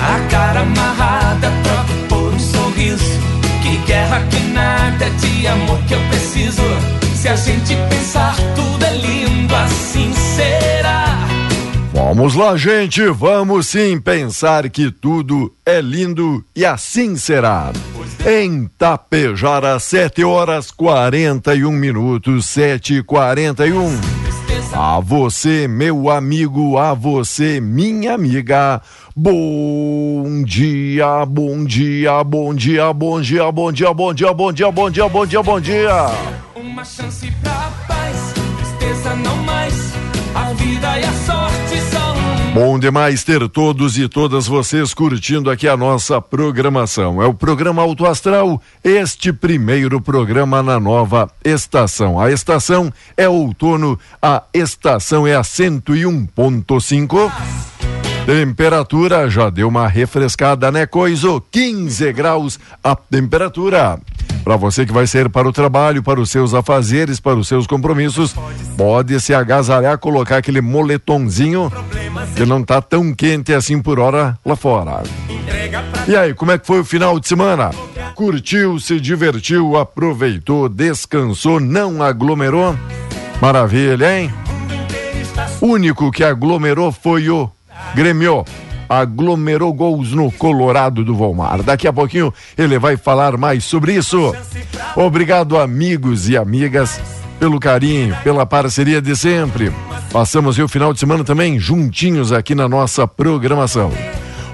A cara amarrada, troca por um sorriso. Que guerra, que nada de amor que eu preciso. Se a gente pensar, tudo é lindo, assim será. Vamos lá, gente, vamos sim pensar que tudo é lindo e assim será. Em Tapejara, 7 horas 41 minutos, 7 e 41 A você, meu amigo, a você, minha amiga. Bom dia, bom dia, bom dia, bom dia, bom dia, bom dia, bom dia, bom dia, bom dia, bom dia. Uma chance pra paz, tristeza não mais. A vida e a sorte Bom demais ter todos e todas vocês curtindo aqui a nossa programação. É o programa Auto Astral, este primeiro programa na nova estação. A estação é outono, a estação é a 101.5. Temperatura já deu uma refrescada, né, Coiso? 15 graus a temperatura. Para você que vai sair para o trabalho, para os seus afazeres, para os seus compromissos, pode se agasalhar, colocar aquele moletomzinho que não tá tão quente assim por hora lá fora. E aí, como é que foi o final de semana? Curtiu, se divertiu, aproveitou, descansou, não aglomerou? Maravilha, hein? Único que aglomerou foi o Grêmio. Aglomerou gols no Colorado do Volmar. Daqui a pouquinho ele vai falar mais sobre isso. Obrigado, amigos e amigas, pelo carinho, pela parceria de sempre. Passamos o final de semana também juntinhos aqui na nossa programação.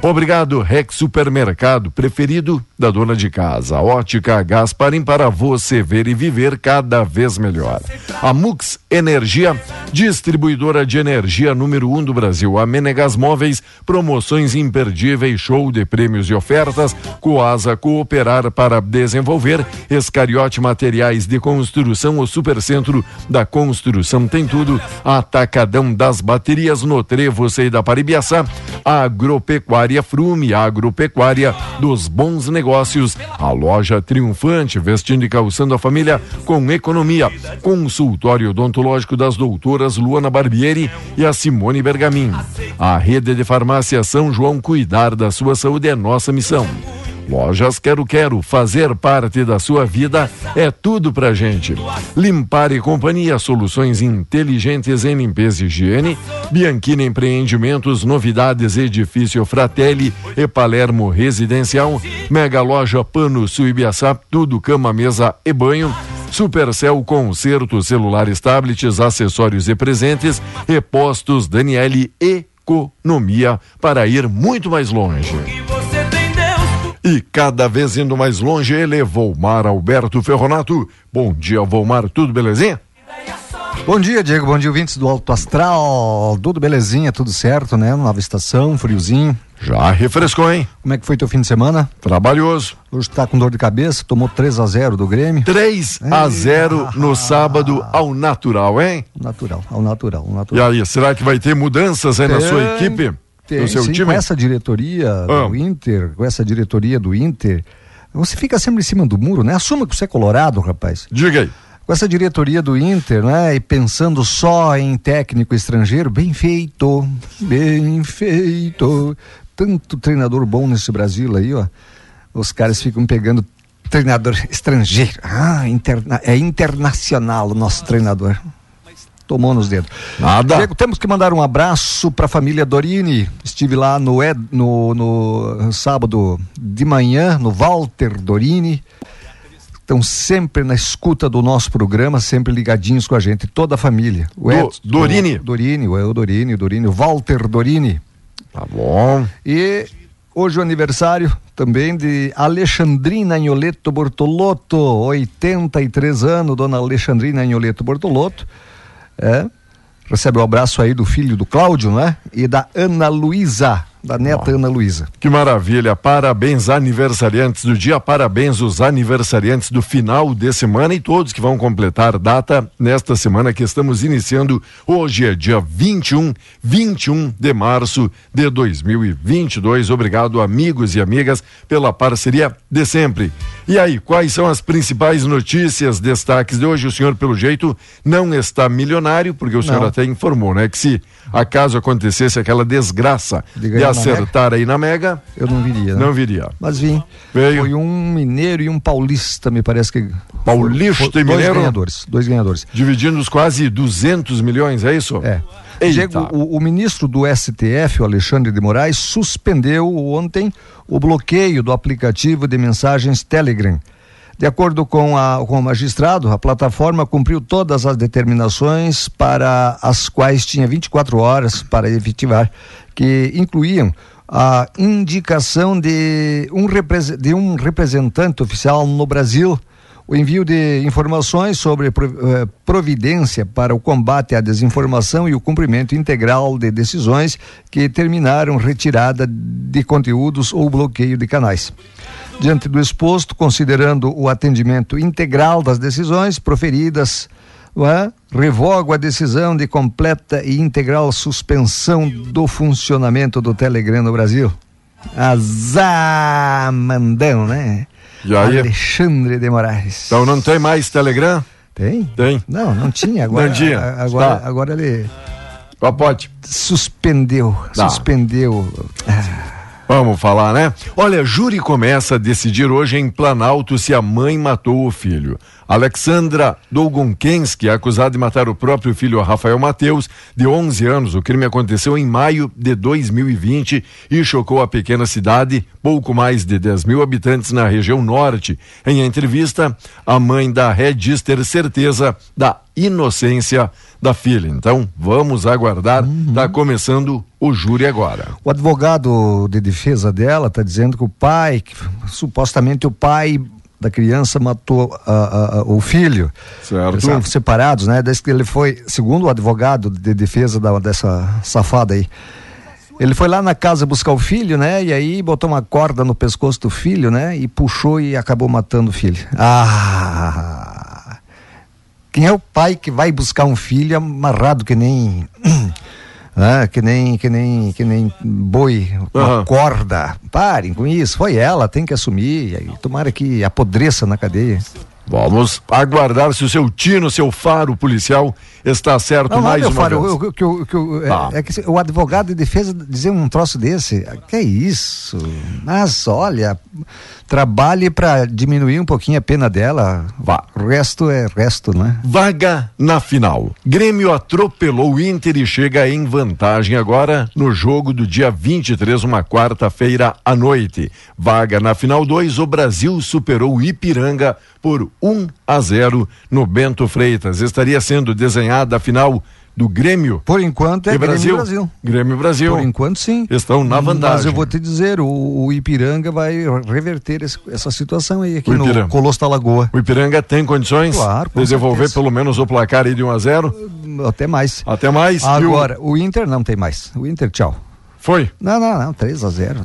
Obrigado, Rex Supermercado, preferido da dona de casa. Ótica Gasparim para você ver e viver cada vez melhor. A Mux Energia, distribuidora de energia número um do Brasil. A Menegas Móveis, promoções imperdíveis, show de prêmios e ofertas. Coasa Cooperar para desenvolver. Escariote Materiais de Construção, o Supercentro da Construção tem tudo. Atacadão das Baterias no Trevo, sei da Paribiaçá. Agropecuária Frume, agropecuária dos bons negócios. A loja triunfante, vestindo e calçando a família com economia. Consultório odontológico das doutoras Luana Barbieri e a Simone Bergamin. A rede de farmácia São João cuidar da sua saúde é nossa missão. Lojas Quero Quero, fazer parte da sua vida é tudo pra gente. Limpar e Companhia, soluções inteligentes em limpeza e higiene. Bianchini Empreendimentos, novidades Edifício Fratelli e Palermo Residencial. Mega Loja Pano Suibiaçá, tudo cama, mesa e banho. Supercell Concerto, celulares, tablets, acessórios e presentes. E postos Daniele Economia para ir muito mais longe. E cada vez indo mais longe, ele, Volmar Alberto Ferronato. Bom dia, Volmar, tudo belezinha? Bom dia, Diego. Bom dia, ouvintes do Alto Astral. Tudo belezinha, tudo certo, né? Nova estação, friozinho. Já refrescou, hein? Como é que foi teu fim de semana? Trabalhoso. Hoje tá com dor de cabeça, tomou 3 a 0 do Grêmio. 3 a 0 no sábado ao natural, hein? Natural, ao natural, ao E natural. aí, será que vai ter mudanças aí na Tem, sua equipe? Tem, seu sim, time? Com essa diretoria Ah. do Inter, com essa diretoria do Inter, você fica sempre em cima do muro, né? Assuma que você é colorado, rapaz. Diga aí. Com essa diretoria do Inter, né? E pensando só em técnico estrangeiro, bem feito, bem feito. Tanto treinador bom nesse Brasil aí, ó. Os caras ficam pegando treinador estrangeiro. Ah, interna- é internacional o nosso treinador. Tomou nos dedos. Nada. Diego, temos que mandar um abraço para a família Dorini. Estive lá no, Ed- no, no sábado de manhã, no Walter Dorini. estão sempre na escuta do nosso programa, sempre ligadinhos com a gente, toda a família. O Do- Edson, Dorini. o Dorini, o El Dorini, o Dorini, o Walter Dorini. Tá bom. E hoje o aniversário também de Alexandrina Agnoleto Bortolotto, 83 anos, dona Alexandrina Agnoleto Bortolotto. É, recebe o abraço aí do filho do Cláudio, né? E da Ana Luísa, da neta Ana Luísa. Que maravilha. Parabéns, aniversariantes do dia. Parabéns, os aniversariantes do final de semana e todos que vão completar data nesta semana que estamos iniciando. Hoje é dia 21, 21 de março de 2022. Obrigado, amigos e amigas, pela parceria de sempre. E aí, quais são as principais notícias, destaques de hoje? O senhor, pelo jeito, não está milionário, porque o senhor Não. até informou, né? Que se acaso acontecesse aquela desgraça De acertar aí na Mega, Eu não viria, né? não viria. Mas vim. Veio. Foi um mineiro e um paulista, me parece que. Paulista Foi- e dois mineiro? ganhadores. Dois ganhadores. Dividindo os quase 200 milhões, é isso? É. Diego, o, o ministro do STF, o Alexandre de Moraes, suspendeu ontem o bloqueio do aplicativo de mensagens Telegram. De acordo com, a, com o magistrado, a plataforma cumpriu todas as determinações para as quais tinha 24 horas para efetivar, que incluíam a indicação de um, de um representante oficial no Brasil, o envio de informações sobre eh, providência para o combate à desinformação e o cumprimento integral de decisões que terminaram retirada de conteúdos ou bloqueio de canais. Diante do exposto, considerando o atendimento integral das decisões proferidas, é? revogo a decisão de completa e integral suspensão do funcionamento do Telegram no Brasil. Azamandão, né? E aí? Alexandre de Moraes. Então não tem mais Telegram? Tem? Tem. Não, não tinha. Agora, Não tinha. Agora, Tá. agora ele Ó, pode. suspendeu. Tá. Suspendeu. Vamos falar, né? Olha, júri começa a decidir hoje em Planalto se a mãe matou o filho. Alexandra Dolgonkenski é acusada de matar o próprio filho Rafael Mateus, de 11 anos. O crime aconteceu em maio de 2020 e chocou a pequena cidade, pouco mais de 10 mil habitantes na região norte. Em entrevista, a mãe da Ré diz ter certeza da inocência da filha. Então, vamos aguardar. Está começando o júri agora. O advogado de defesa dela está dizendo que o pai, que, supostamente o pai da criança matou ah, ah, ah, o filho. Certo. Eles são separados, né? Desde que ele foi, segundo o advogado de defesa da- dessa safada aí. Ele foi lá na casa buscar o filho, né? E aí botou uma corda no pescoço do filho, né? E puxou e acabou matando o filho. Ah! Quem é o pai que vai buscar um filho amarrado que nem ah, que nem que nem que nem boi, uma Aham. corda. Parem com isso. Foi ela, tem que assumir. E tomara que apodreça na cadeia. Vamos aguardar se o seu tino, seu faro policial está certo Não, mais uma faro, vez. eu- que eu- que eu- é- Tá. é, que o advogado de defesa dizer um troço desse, que é isso? Mas olha, trabalhe para diminuir um pouquinho a pena dela. Vá. O resto é resto, né? Vaga na final. Grêmio atropelou o Inter e chega em vantagem agora no jogo do dia 23, uma quarta-feira à noite. Vaga na final 2, o Brasil superou o Ipiranga por 1 a 0 no Bento Freitas. Estaria sendo desenhada a final do Grêmio Por enquanto é e Grêmio Brasil. Brasil. Grêmio Brasil. Por enquanto sim. Estão na Mas vantagem. eu vou te dizer, o, o Ipiranga vai reverter esse- essa situação aí aqui no. Colosso da Lagoa. O Ipiranga tem condições Claro, de certeza. pelo menos o placar aí de 1 a 0 Até mais. Até mais. E o- Agora, o Inter não tem mais. O Inter, tchau. Foi. Não, não, não, 3 a 0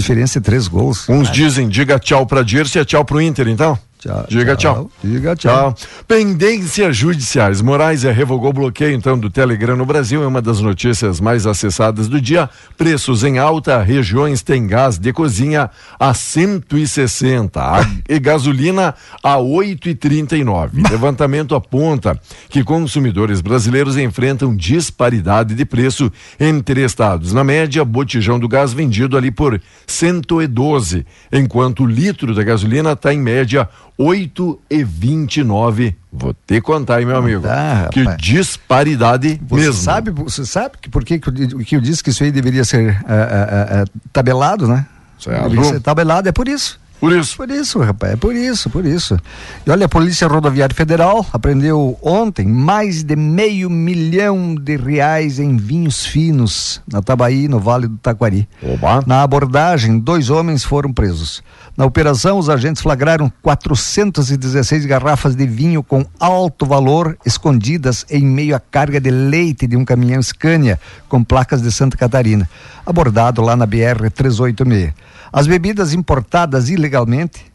Diferença de três gols. Uns dizem, diga tchau pra Dirce e tchau pro Inter, então. Tchau, Diga tchau. Diga tchau. Tchau. Pendências judiciais. Moraes é, revogou o bloqueio, então, do Telegram no Brasil. É uma das notícias mais acessadas do dia. Preços em alta. Regiões têm gás de cozinha a 160 a, e gasolina a 8,39. Levantamento aponta que consumidores brasileiros enfrentam disparidade de preço entre estados. Na média, botijão do gás vendido ali por 112, enquanto o litro da gasolina está em média 8,29. Vou te contar, hein, meu amigo. dá, que disparidade Você mesmo. sabe, você sabe que por que, que, eu, disse que isso aí deveria ser ah, ah, ah, tabelado, né? Certo. Deveria ser tabelado, é por isso. Por isso. Por isso, rapaz, é por isso, por isso. E olha, a Polícia Rodoviária Federal apreendeu ontem mais de meio milhão de reais em vinhos finos na Tabaí, no Vale do Taquari. Oba. Na abordagem, dois homens foram presos. Na operação, os agentes flagraram 416 garrafas de vinho com alto valor escondidas em meio à carga de leite de um caminhão Scania com placas de Santa Catarina, abordado lá na BR 386. As bebidas importadas ilegalmente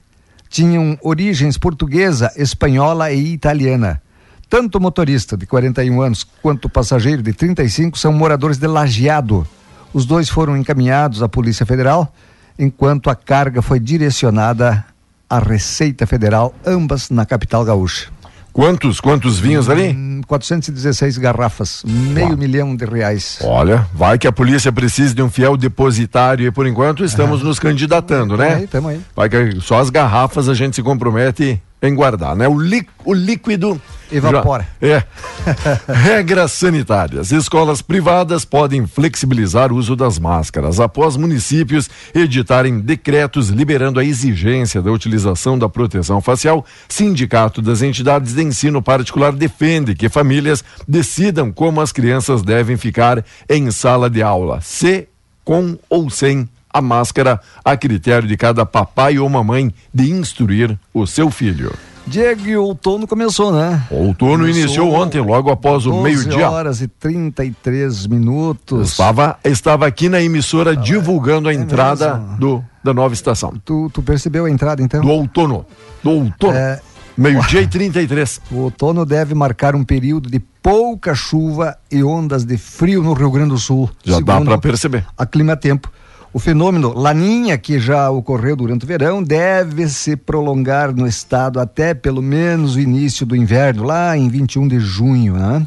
tinham origens portuguesa, espanhola e italiana. Tanto o motorista de 41 anos quanto o passageiro de 35 são moradores de Lajeado. Os dois foram encaminhados à Polícia Federal, enquanto a carga foi direcionada à Receita Federal, ambas na capital gaúcha. Quantos, quantos vinhos ali? Hum, 416 garrafas, meio milhão de reais. Olha, vai que a polícia precisa de um fiel depositário e por enquanto estamos nos candidatando, Tamo né? aí, tamo aí. Vai que só as garrafas a gente se compromete em guardar, né? O, lí- o líquido Evapora. já- é. Regras sanitárias. Escolas privadas podem flexibilizar o uso das máscaras após municípios editarem decretos liberando a exigência da utilização da proteção facial. Sindicato das entidades de ensino particular defende que famílias decidam como as crianças devem ficar em sala de aula, se com ou sem a máscara, a critério de cada papai ou mamãe de instruir o seu filho. Diego, e o outono começou, né? O outono Começou iniciou ontem, logo após o 12 meio-dia. horas e 33 minutos. Estava, estava aqui na emissora divulgando a entrada é mesmo? do, da nova estação. Tu, tu percebeu a entrada, então? Do outono. Do outono. É. Meio-dia e 33. O outono deve marcar um período de pouca chuva e ondas de frio no Rio Grande do Sul. Já dá para perceber. A Clima Tempo. O fenômeno Laninha, que já ocorreu durante o verão, deve se prolongar no estado até pelo menos o início do inverno, lá em 21 de junho. Né?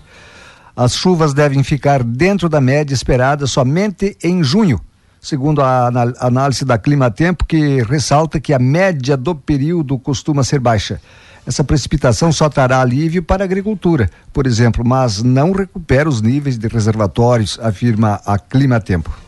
As chuvas devem ficar dentro da média esperada somente em junho, segundo a análise da Clima Tempo, que ressalta que a média do período costuma ser baixa. Essa precipitação só trará alívio para a agricultura, por exemplo, mas não recupera os níveis de reservatórios, afirma a Clima Tempo.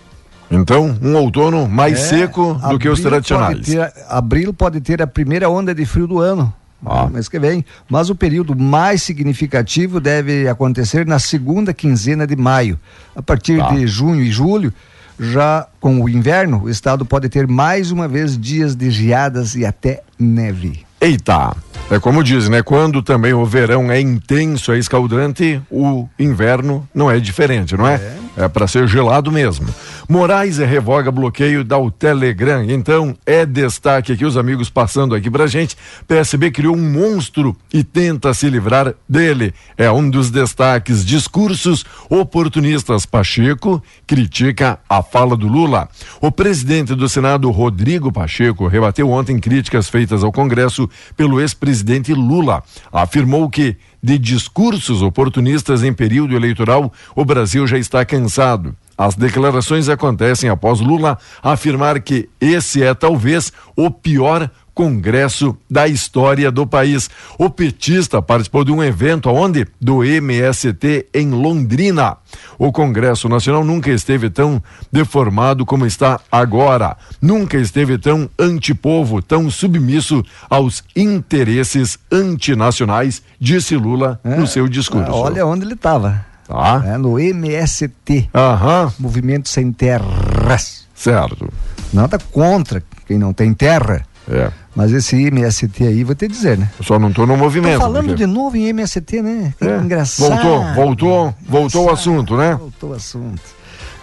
Então, um outono mais É, seco do que os tradicionais. ter- abril pode ter a primeira onda de frio do ano. Ah. Mês que vem. Mas o período mais significativo deve acontecer na segunda quinzena de maio. A partir Tá. de junho e julho, já com o inverno, o estado pode ter mais uma vez dias de geadas e até neve. Eita! É como diz, né? Quando também o verão é intenso, é escaldante, o inverno não é diferente, não é? É, para ser gelado mesmo. Moraes revoga bloqueio da o Telegram. Então, é destaque aqui os amigos passando aqui pra gente. PSB criou um monstro e tenta se livrar dele. É um dos destaques. Discursos oportunistas. Pacheco critica a fala do Lula. O presidente do Senado, Rodrigo Pacheco, rebateu ontem críticas feitas ao Congresso pelo ex-presidente Lula. Afirmou que de discursos oportunistas em período eleitoral, o Brasil já está cansado. As declarações acontecem após Lula afirmar que esse é talvez o pior congresso da história do país. O petista participou de um evento onde do MST em Londrina. O Congresso Nacional nunca esteve tão deformado como está agora. Nunca esteve tão antipovo, tão submisso aos interesses antinacionais, disse Lula no seu discurso. Ah, Olha onde ele estava. Tá? É, no MST, Aham, Movimento Sem Terras. certo. Nada contra quem não tem terra. É. Mas esse MST aí, vou te dizer, né? Eu só não tô no movimento. Tô falando porque- de novo em MST, né? É. engraçado. Voltou, voltou, voltou o assunto, né? Voltou o assunto.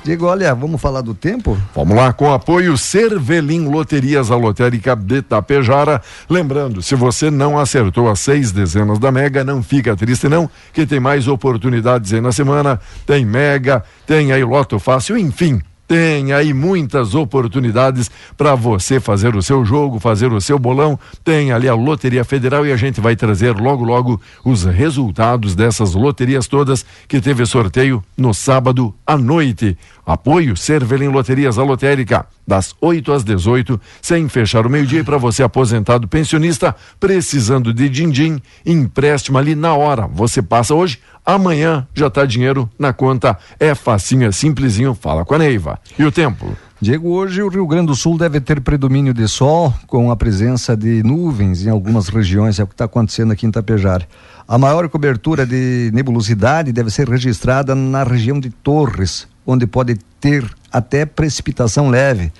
Diego, olha, vamos falar do tempo? Vamos lá, com apoio Cervelim Loterias, a lotérica de Tapejara. Lembrando, se você não acertou as seis dezenas da Mega, não fica triste não, que tem mais oportunidades aí na semana. Tem Mega, tem aí Loto Fácil, enfim. Tem aí muitas oportunidades para você fazer o seu jogo, fazer o seu bolão. Tem ali a Loteria Federal e a gente vai trazer logo logo os resultados dessas loterias todas que teve sorteio no sábado à noite. Apoio Cervelim Loterias, a lotérica, das 8 às 18, sem fechar o meio-dia. Para você, aposentado pensionista, precisando de din-din, empréstimo ali na hora. Você passa hoje, amanhã já tá dinheiro na conta. É facinho, é simplesinho. Fala com a Neiva. E o tempo? Diego, hoje o Rio Grande do Sul deve ter predomínio de sol, com a presença de nuvens em algumas regiões, é o que está acontecendo aqui em Tapejara. A maior cobertura de nebulosidade deve ser registrada na região de Torres, onde pode ter até precipitação leve,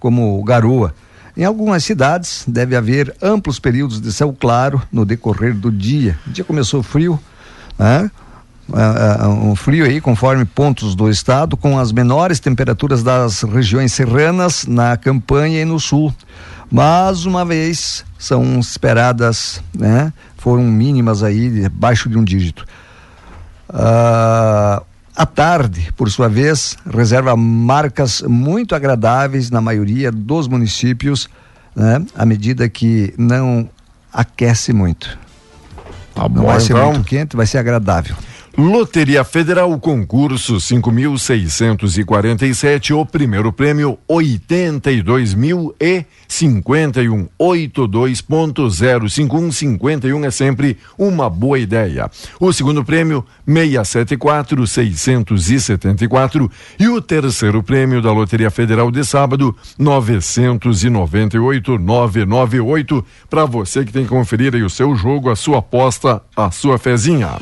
como garoa. Em algumas cidades deve haver amplos períodos de céu claro no decorrer do dia. O dia começou frio, né? Uh, um frio aí, conforme pontos do estado, com as menores temperaturas das regiões serranas na campanha e no sul. Mas uma vez são esperadas, né? Foram mínimas aí, abaixo de um dígito. Uh, a tarde, por sua vez, reserva marcas muito agradáveis na maioria dos municípios, né? À medida que não aquece muito. Tá não bom, vai ser então. muito quente, vai ser agradável. Loteria Federal, concurso 5.647, o primeiro prêmio 82.051, 82.05151 é sempre uma boa ideia. O segundo prêmio 674.674 e o terceiro prêmio da Loteria Federal de sábado 998.998 para você que tem que conferir aí o seu jogo, a sua aposta, a sua fezinha.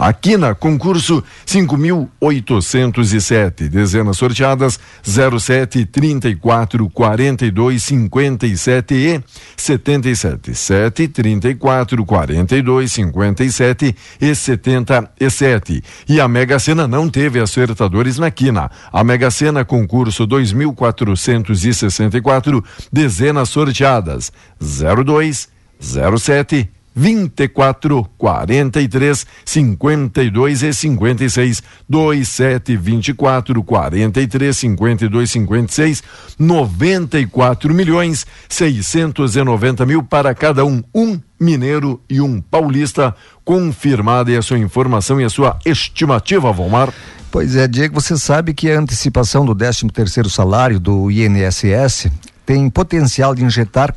Aqui na concurso 5.807, dezenas sorteadas 07, 34, 42, 57 e 77. 7, 34, 42, 57 e 77. E a Mega Sena não teve acertadores na quina. A Mega Sena concurso 2.464, dezenas sorteadas 02, 07, 24 43 52 e 56 27 24 43 52 56 94 milhões 690 mil para cada um um mineiro e um paulista. Confirmada e a sua informação e a sua estimativa Valmar. Pois é, Diego, você sabe que a antecipação do 13 terceiro salário do INSS tem potencial de injetar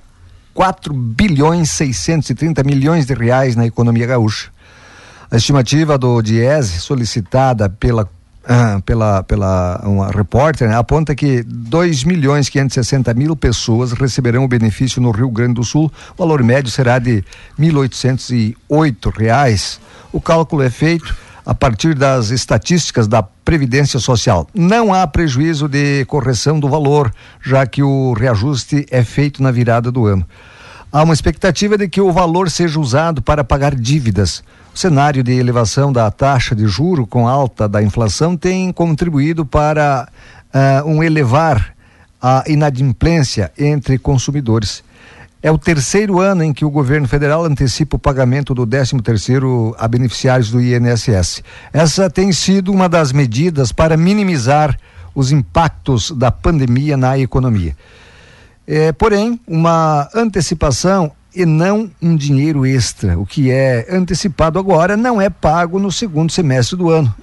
4 bilhões 630 milhões de reais na economia gaúcha. A estimativa do Diese, solicitada pela ah, pela pela uma repórter, né, aponta que 2 milhões 560 mil pessoas receberão o benefício no Rio Grande do Sul. O valor médio será de 1.808 reais. O cálculo é feito a partir das estatísticas da Previdência Social. Não há prejuízo de correção do valor, já que o reajuste é feito na virada do ano. Há uma expectativa de que o valor seja usado para pagar dívidas. O cenário de elevação da taxa de juro com alta da inflação tem contribuído para uh, um elevar a inadimplência entre consumidores. É o terceiro ano em que o governo federal antecipa o pagamento do 13 terceiro a beneficiários do INSS. Essa tem sido uma das medidas para minimizar os impactos da pandemia na economia. É, porém, uma antecipação e não um dinheiro extra. O que é antecipado agora não é pago no segundo semestre do ano.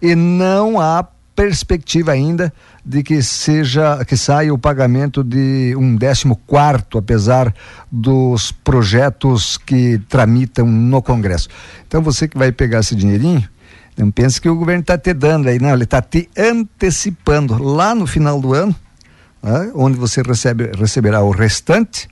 E não há perspectiva ainda de que seja que saia o pagamento de um décimo quarto, apesar dos projetos que tramitam no Congresso. Então você que vai pegar esse dinheirinho, não pense que o governo está te dando aí, não, ele está te antecipando lá no final do ano, né, onde você recebe, receberá o restante,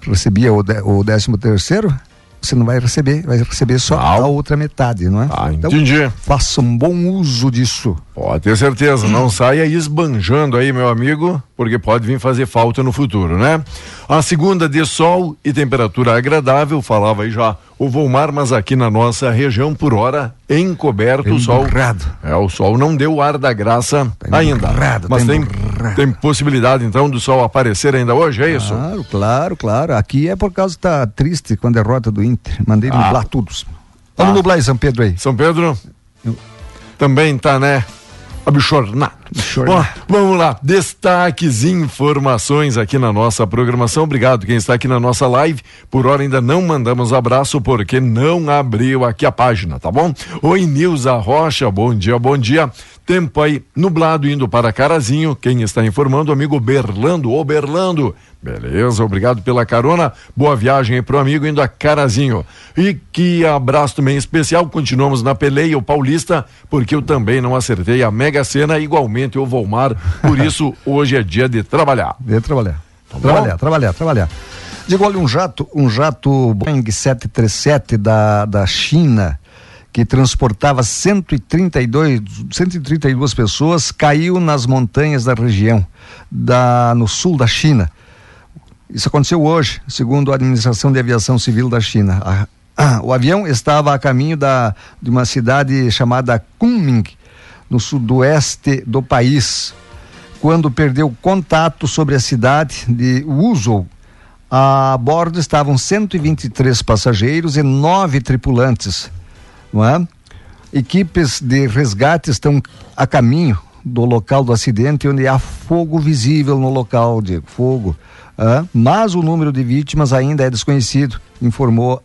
recebia o, de, o décimo terceiro, você não vai receber, vai receber só Ah. a outra metade, não é? Ah, Então, entendi. faça um bom uso disso. Pode ter certeza, não saia esbanjando aí, meu amigo, porque pode vir fazer falta no futuro, né? A segunda de sol e temperatura agradável, falava aí já o Volmar, mas aqui na nossa região, por hora, encoberto o sol. Emburrado. É, o sol não deu o ar da graça Tá ainda. mas tá tem, tem possibilidade então do sol aparecer ainda hoje, é isso? Claro, claro, claro. Aqui é por causa que tá triste com a derrota do Inter. Mandei Ah. nublar tudo. Vamos Ah. nublar em São Pedro aí. São Pedro também tá, né? Abichornado. Bom, Vamos lá, destaques e informações aqui na nossa programação. Obrigado quem está aqui na nossa live. Por hora ainda não mandamos abraço porque não abriu aqui a página, tá bom? Oi, Nilza Rocha, bom dia, bom dia. Tempo aí nublado indo para Carazinho. Quem está informando, amigo Berlando, ô Berlando. Beleza, obrigado pela carona. Boa viagem aí pro amigo indo a Carazinho. E que abraço também especial. Continuamos na peleia, o Paulista, porque eu também não acertei a Mega Sena, igualmente o Volmar. Por isso, hoje é dia de trabalhar. De trabalhar. Tá trabalhar, trabalhar, trabalhar. Digo, olha, um jato, um jato Boeing 737 da, da China, que transportava 132, 132 pessoas, caiu nas montanhas da região, da, no sul da China. Isso aconteceu hoje, segundo a Administração de Aviação Civil da China. A- ah, o avião estava a caminho da, de uma cidade chamada Kunming, no sudoeste do país, quando perdeu contato sobre a cidade de Wuzhou. A bordo estavam 123 passageiros e nove tripulantes, não é? Equipes de resgate estão a caminho do local do acidente, onde há fogo visível no local de fogo. Mas o número de vítimas ainda é desconhecido, informou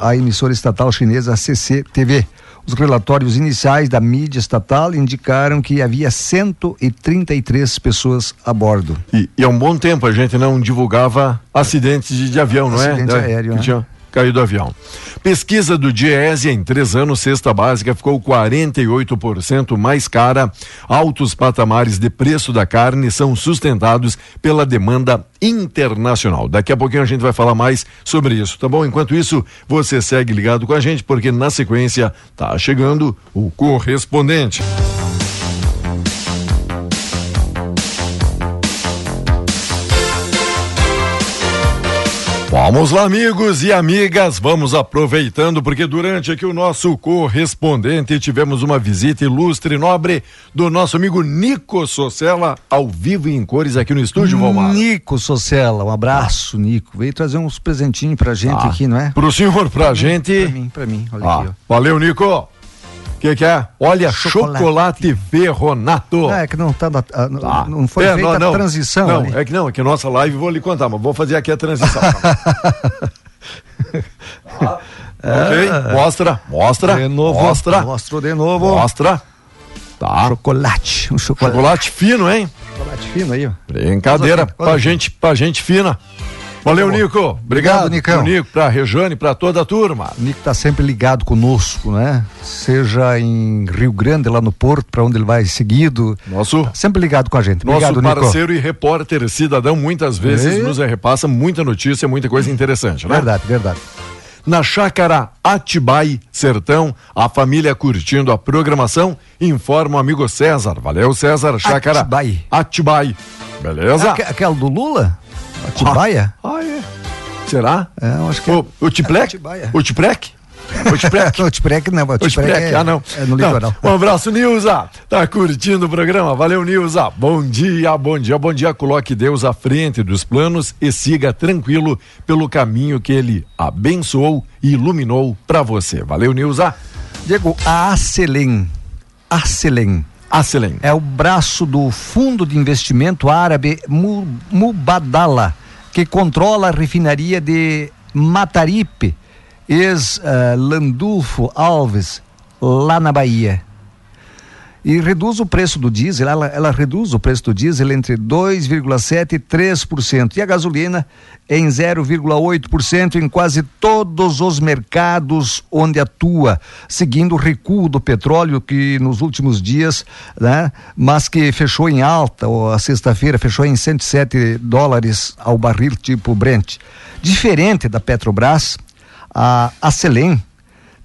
a emissora estatal chinesa CCTV. Os relatórios iniciais da mídia estatal indicaram que havia 133 pessoas a bordo. E, e há um bom tempo a gente não divulgava acidentes de, de avião, não é? Acidente Da- aéreo, né? Caído do avião. Pesquisa do Diese em três anos, cesta básica ficou 48% mais cara. Altos patamares de preço da carne são sustentados pela demanda internacional. Daqui a pouquinho a gente vai falar mais sobre isso, tá bom? Enquanto isso, você segue ligado com a gente, porque na sequência tá chegando o correspondente. Vamos lá, amigos e amigas, vamos aproveitando, porque durante aqui o nosso correspondente tivemos uma visita ilustre e nobre do nosso amigo Nico Socella, ao vivo e em cores aqui no estúdio, Valmar. Nico Socella, um abraço, Nico. Veio trazer uns presentinhos pra gente Ah, aqui, não é? Pro senhor, pra gente. Pra mim, pra mim, olha Ah, aqui, ó. valeu, Nico. O que, que é? Olha, chocolate, Chocolate. ferronato. É que não tá da- ah, não- Tá. não foi É, feita não, a transição Não, ali. é que não, é que nossa live vou lhe contar, mas vou fazer aqui a transição. Tá. Ok, mostra, mostra, De novo, mostra, mostrou de novo. mostra. Tá. Chocolate, um chocolate. Chocolate fino, hein? Chocolate fino aí, ó. Brincadeira, fina, pra gente, pra gente fina. Valeu, Nico. Obrigado, Obrigado, Nicão. Nico, pra Rejane, pra toda a turma. O Nico tá sempre ligado conosco, né? Seja em Rio Grande, lá no Porto, para onde ele vai seguido. Nosso Sempre ligado com a gente. Nosso Obrigado, Nico. parceiro e repórter cidadão muitas vezes É. nos repassa muita notícia, muita coisa interessante, né? Verdade, verdade. Na chácara Atibai Sertão, a família curtindo a programação, informa o amigo César. Valeu, César. Chácara Atibai. Atibai. Beleza? Aque- aquela do Lula? Atibaia? Ah, é. Será? É, eu acho que O, o Tiplec? Atibaia. O Tiplec? O Tiplec? Não, o O é, ah não. é no litoral. Não. Um abraço, Nilza. Tá curtindo o programa? Valeu, Nilza. Bom dia, bom dia, bom dia. Coloque Deus à frente dos planos e siga tranquilo pelo caminho que ele abençoou e iluminou para você. Valeu, Nilza. Diego, a Acelem, Acelem, Acelen. é o braço do fundo de investimento árabe Mu- Mubadala, que controla a refinaria de Mataripe, ex-Landulfo Alves, lá na Bahia. E reduz o preço do diesel, ela, ela reduz o preço do diesel entre 2,7% e 3%. E a gasolina em 0,8% em quase todos os mercados onde atua, seguindo o recuo do petróleo que nos últimos dias, né, mas que fechou em alta, ou a sexta-feira fechou em 107 dólares ao barril tipo Brent. Diferente da Petrobras, a, a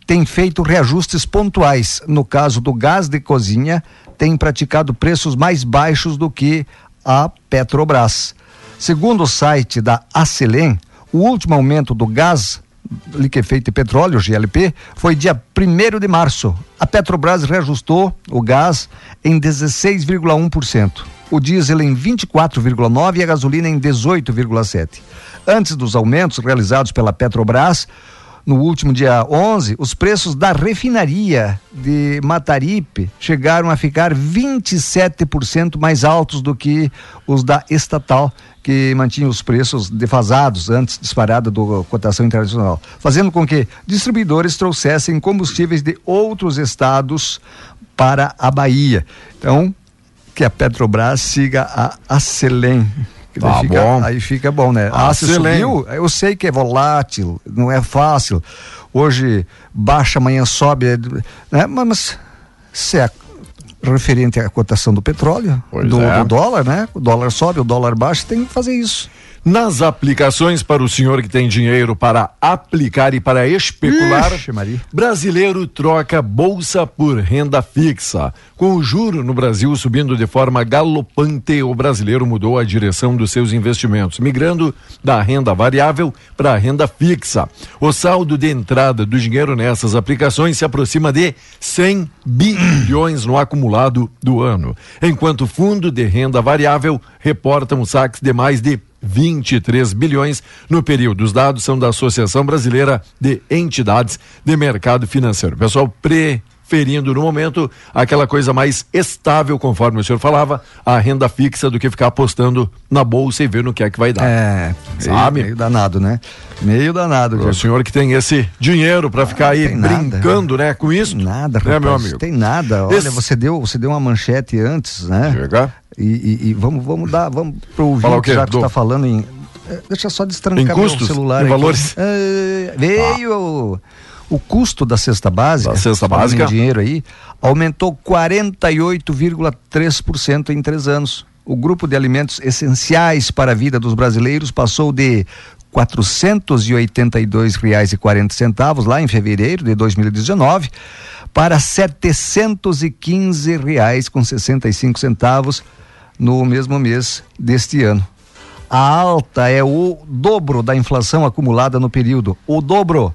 tem feito reajustes pontuais. No caso do gás de cozinha, tem praticado preços mais baixos do que a Petrobras. Segundo o site da Acelem, o último aumento do gás liquefeito e petróleo, GLP, foi dia 1 de março. A Petrobras reajustou o gás em 16,1%, o diesel em 24,9% e a gasolina em 18,7%. Antes dos aumentos realizados pela Petrobras, no último dia 11, os preços da refinaria de Mataripe chegaram a ficar 27% mais altos do que os da estatal, que mantinha os preços defasados antes disparada da cotação internacional, fazendo com que distribuidores trouxessem combustíveis de outros estados para a Bahia. Então, que a Petrobras siga a Acelém. Tá fica, bom. Aí fica bom, né? Ah, Ah, se Acelém. subiu, eu sei que é volátil, não é fácil. Hoje baixa, amanhã sobe, é, né? Mas, se é referente à cotação do petróleo, do, é. do dólar, né? O dólar sobe, o dólar baixa, tem que fazer isso. Nas aplicações para o senhor que tem dinheiro para aplicar e para especular, Ixi, brasileiro troca bolsa por renda fixa. Com o juro no Brasil subindo de forma galopante, o brasileiro mudou a direção dos seus investimentos, migrando da renda variável para a renda fixa. O saldo de entrada do dinheiro nessas aplicações se aproxima de 100 bilhões no acumulado do ano, enquanto o fundo de renda variável reporta um saque de mais de 23 bilhões no período. Os dados são da Associação Brasileira de Entidades de Mercado Financeiro. Pessoal preferindo no momento aquela coisa mais estável, conforme o senhor falava, a renda fixa do que ficar apostando na bolsa e ver no que é que vai dar. É, Sabe? Meio, meio danado, né? Meio danado. O senhor que tem esse dinheiro para ficar aí tem nada. brincando, né, com isso? Nada, né, rapaz, meu amigo? Tem nada. Olha, Esse- você deu, você deu uma manchete antes, né? Chega. E, e- e vamos, vamos dar, vamos pro Falar o ouvinte, quê? já que Do- está falando em. eh, Deixa só destrancar custos? celular. Em aqui. valores? Eh, veio o, o custo da cesta básica. Da cesta básica. Dinheiro aí, aumentou 48,3% em três anos. O grupo de alimentos essenciais para a vida dos brasileiros passou de 482,40 reais e 40 centavos lá em fevereiro de 2019 para 715 reais com 65 centavos no mesmo mês deste ano. A alta é o dobro da inflação acumulada no período, o dobro,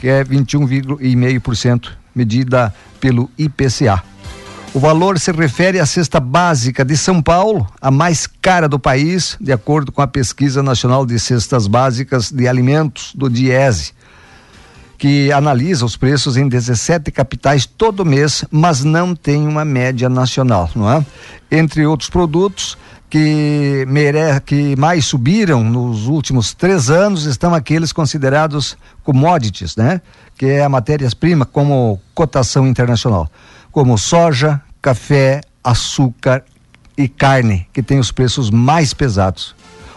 que é 21,5%, medida pelo IPCA. O valor se refere à cesta básica de São Paulo, a mais cara do país, de acordo com a Pesquisa Nacional de Cestas Básicas de Alimentos, do DIESE, que analisa os preços em 17 capitais todo mês, mas não tem uma média nacional, não é? Entre outros produtos que, mere... que mais subiram nos últimos três anos estão aqueles considerados commodities, né? Que é a matéria-prima como cotação internacional, como soja, café, açúcar e carne, que tem os preços mais pesados.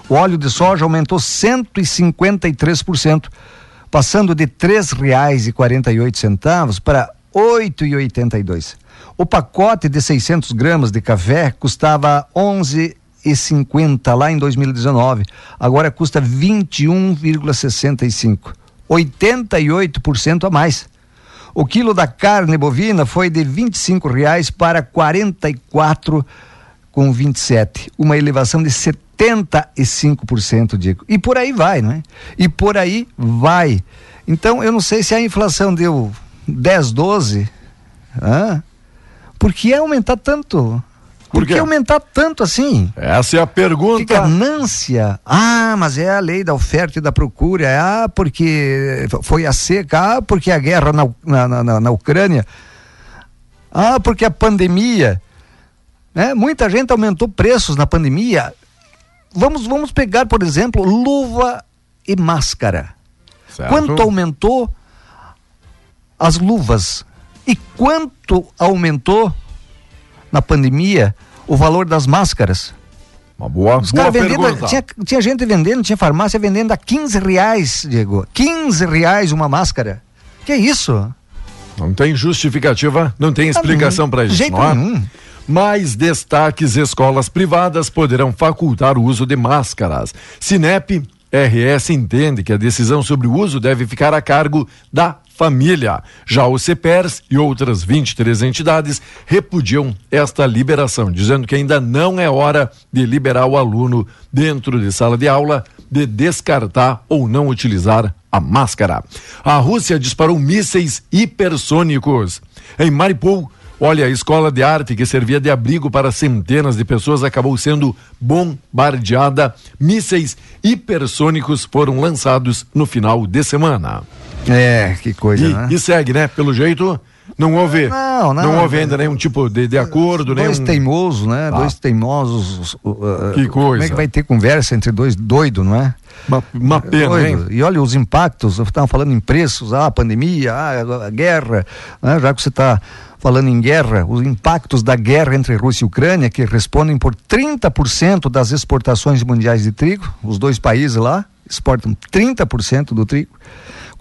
O óleo de soja aumentou 153%, passando de R$ 3,48 para R$ 8,82. O pacote de 600 gramas de café custava 11 4,50 lá em 2019, agora custa 21,65, 88% a mais. O quilo da carne bovina foi de 25 reais para 44 com 27, uma elevação de 75%, digo. E por aí vai, não é? E por aí vai. Então, eu não sei se a inflação deu 10, 12, ah, por que aumentar tanto por que aumentar tanto assim? Essa é a Que pergunta. ganância. Ah, mas é a lei da oferta e da procura. Ah, porque foi a seca. Ah, porque a guerra na, na, na, na Ucrânia. Ah, porque a pandemia. Né? Muita gente aumentou preços na pandemia. Vamos, vamos pegar, por exemplo, luva e máscara. Certo? Quanto aumentou as luvas? E quanto aumentou na pandemia o valor das máscaras? Uma boa, Os boa vendendo, pergunta. tinha, tinha gente vendendo, tinha farmácia vendendo a 15 reais, Diego. 15 reais uma máscara. Que isso? Não tem justificativa, não tem explicação para isso, Ah, jeito não é? nenhum. Mais destaques: escolas privadas poderão facultar o uso de máscaras. Sinep RS entende que a decisão sobre o uso deve ficar a cargo da família. Já o CEPERS e outras 23 entidades repudiam esta liberação, dizendo que ainda não é hora de liberar o aluno dentro de sala de aula de descartar ou não utilizar a máscara. A Rússia disparou mísseis hipersônicos. Em Mariupol, Olha, a escola de arte que servia de abrigo para centenas de pessoas acabou sendo bombardeada. Mísseis hipersônicos foram lançados no final de semana. É, que coisa, E, né? e segue, né? Pelo jeito, não houve. Não, não. houve ainda nenhum tipo de, de acordo, Dois nenhum. teimosos, né? Tá. Dois teimosos. uh, Que Como coisa. é que vai ter conversa entre dois doidos, não é? Uma, uma pena, Doido. hein? E olha os impactos, estavam falando em preços, ah, a pandemia, ah, a guerra, né? já que você está falando em guerra, os impactos da guerra entre Rússia e Ucrânia, que respondem por 30% das exportações mundiais de trigo, os dois países lá exportam 30% do trigo,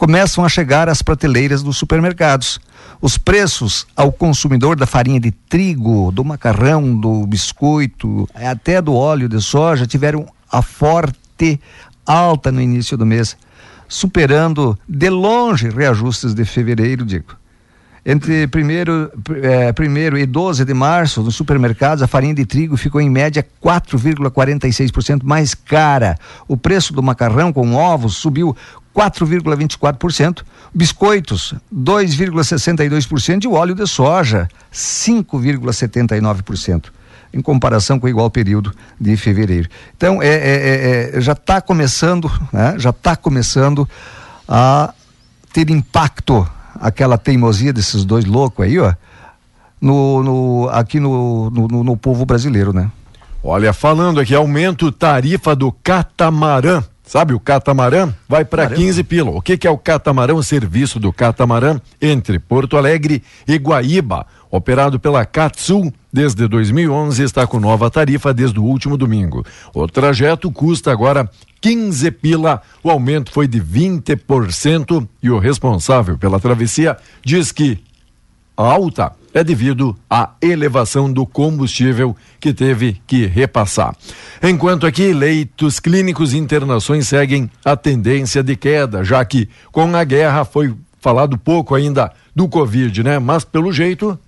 começam a chegar às prateleiras dos supermercados. Os preços ao consumidor da farinha de trigo, do macarrão, do biscoito, até do óleo de soja tiveram a forte alta no início do mês, superando de longe reajustes de fevereiro, digo. Entre primeiro, eh, primeiro e 12 de março, nos supermercados, a farinha de trigo ficou em média 4,46% mais cara. O preço do macarrão com ovos subiu 4,24%, biscoitos 2,62% e o óleo de soja 5,79%. Em comparação com o igual período de fevereiro. Então, é, é, é, já está começando, né? já está começando a ter impacto aquela teimosia desses dois loucos aí, ó, no, no, aqui no, no, no povo brasileiro, né? Olha, falando aqui, aumento tarifa do catamarã. Sabe o catamarã? Vai para 15 pila. O que, que é o catamarã? O serviço do catamarã entre Porto Alegre e Guaíba. Operado pela Catsul desde 2011, está com nova tarifa desde o último domingo. O trajeto custa agora 15 pila. O aumento foi de 20% e o responsável pela travessia diz que a alta é devido à elevação do combustível que teve que repassar. Enquanto aqui, leitos clínicos e internações seguem a tendência de queda, já que com a guerra foi falado pouco ainda do Covid, né? Mas pelo jeito,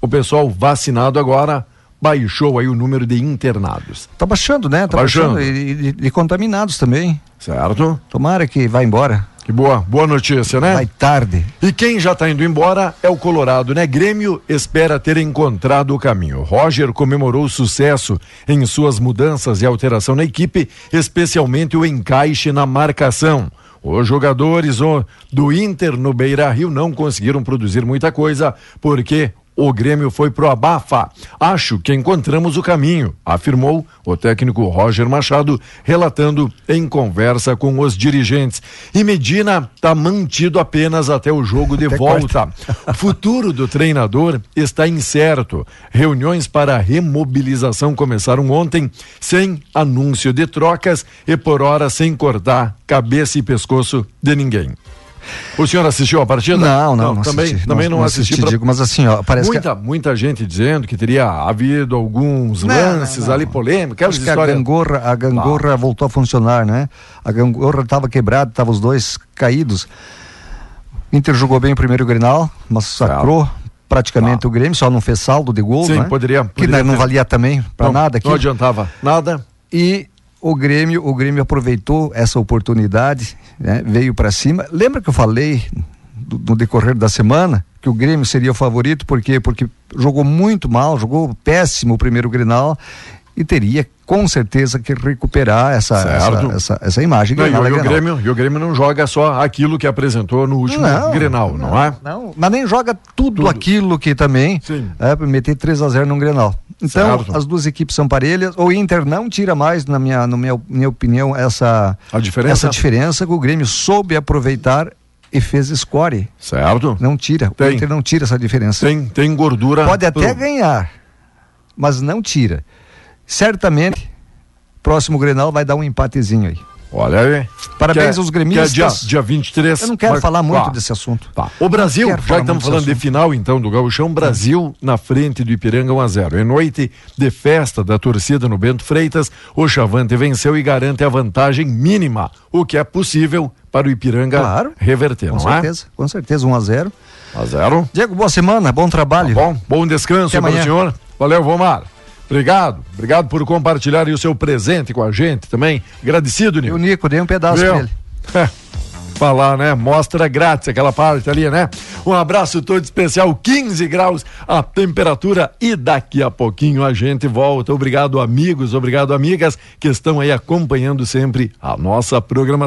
o pessoal vacinado agora baixou aí o número de internados. Tá baixando, né? Tá Baixando. baixando. E, e- e contaminados também. Certo? Tomara que vá embora. Que boa, boa notícia, né? Vai tarde. E quem já está indo embora é o Colorado, né? Grêmio espera ter encontrado o caminho. Roger comemorou o sucesso em suas mudanças e alteração na equipe, especialmente o encaixe na marcação. Os jogadores do Inter no Beira Rio não conseguiram produzir muita coisa porque o Grêmio foi pro abafa. Acho que encontramos o caminho, afirmou o técnico Roger Machado, relatando em conversa com os dirigentes. E Medina está mantido apenas até o jogo de volta. O futuro do treinador está incerto. Reuniões para remobilização começaram ontem, sem anúncio de trocas e por hora sem cortar cabeça e pescoço de ninguém. O senhor assistiu a partida? Não, não, não também, assisti. também não, assisti. pra- digo, mas assim, ó, parece muita, muita gente dizendo que teria havido alguns Não, lances não, não. ali polêmicos, que, acho que a gangorra, a gangorra voltou a funcionar, né? A gangorra estava quebrada, estavam os dois caídos. Inter jogou bem o primeiro Grenal, massacrou praticamente o Grêmio, só não fez saldo de gol, Sim, né? poderia- Que poderia não ter. valia também para não, nada aqui. Não adiantava nada. E o Grêmio, o Grêmio aproveitou essa oportunidade, né? veio para cima. Lembra que eu falei do- no decorrer da semana que o Grêmio seria o favorito, por quê? Porque jogou muito mal, jogou péssimo o primeiro Grenal e teria com certeza que recuperar essa, essa, essa, essa imagem. Não, e, o- e. Grêmio, e o Grêmio não joga só aquilo que apresentou no último Grenal, não, é? Não, mas nem joga tudo, Tudo. aquilo que também Sim. é meter 3 a 0 num Grenal. Então, Certo. as duas equipes são parelhas. O Inter não tira mais, na minha, na minha, minha opinião, essa, A diferença? essa diferença que o Grêmio soube aproveitar e fez score. Certo? Não tira. Tem. O Inter não tira essa diferença. Tem, tem gordura. Pode até pro- ganhar, mas não tira. Certamente, próximo Grenal vai dar um empatezinho aí. Olha aí. Parabéns é- aos gremistas. Que é dia, dia 23. Eu não quero Vai- falar muito Tá. desse assunto. Tá. O Brasil, já estamos falando de final então do Gauchão, Brasil na frente do Ipiranga 1 a 0. Em noite de festa da torcida no Bento Freitas, o Chavante venceu e garante a vantagem mínima, o que é possível para o Ipiranga Claro. reverter, Com não certeza, com certeza, 1 a 0 é? 1 a 0. Diego, boa semana, bom trabalho. Tá bom, bom descanso para o senhor. Valeu, Vomar. Obrigado, obrigado por compartilhar o seu presente com a gente também. Agradecido, E Nil. o Nico, dei um pedaço Viu? pra ele. É, falar, né? Mostra grátis aquela parte ali, né? Um abraço todo especial, 15 graus a temperatura e daqui a pouquinho a gente volta. Obrigado, amigos, obrigado, amigas que estão aí acompanhando sempre a nossa programação.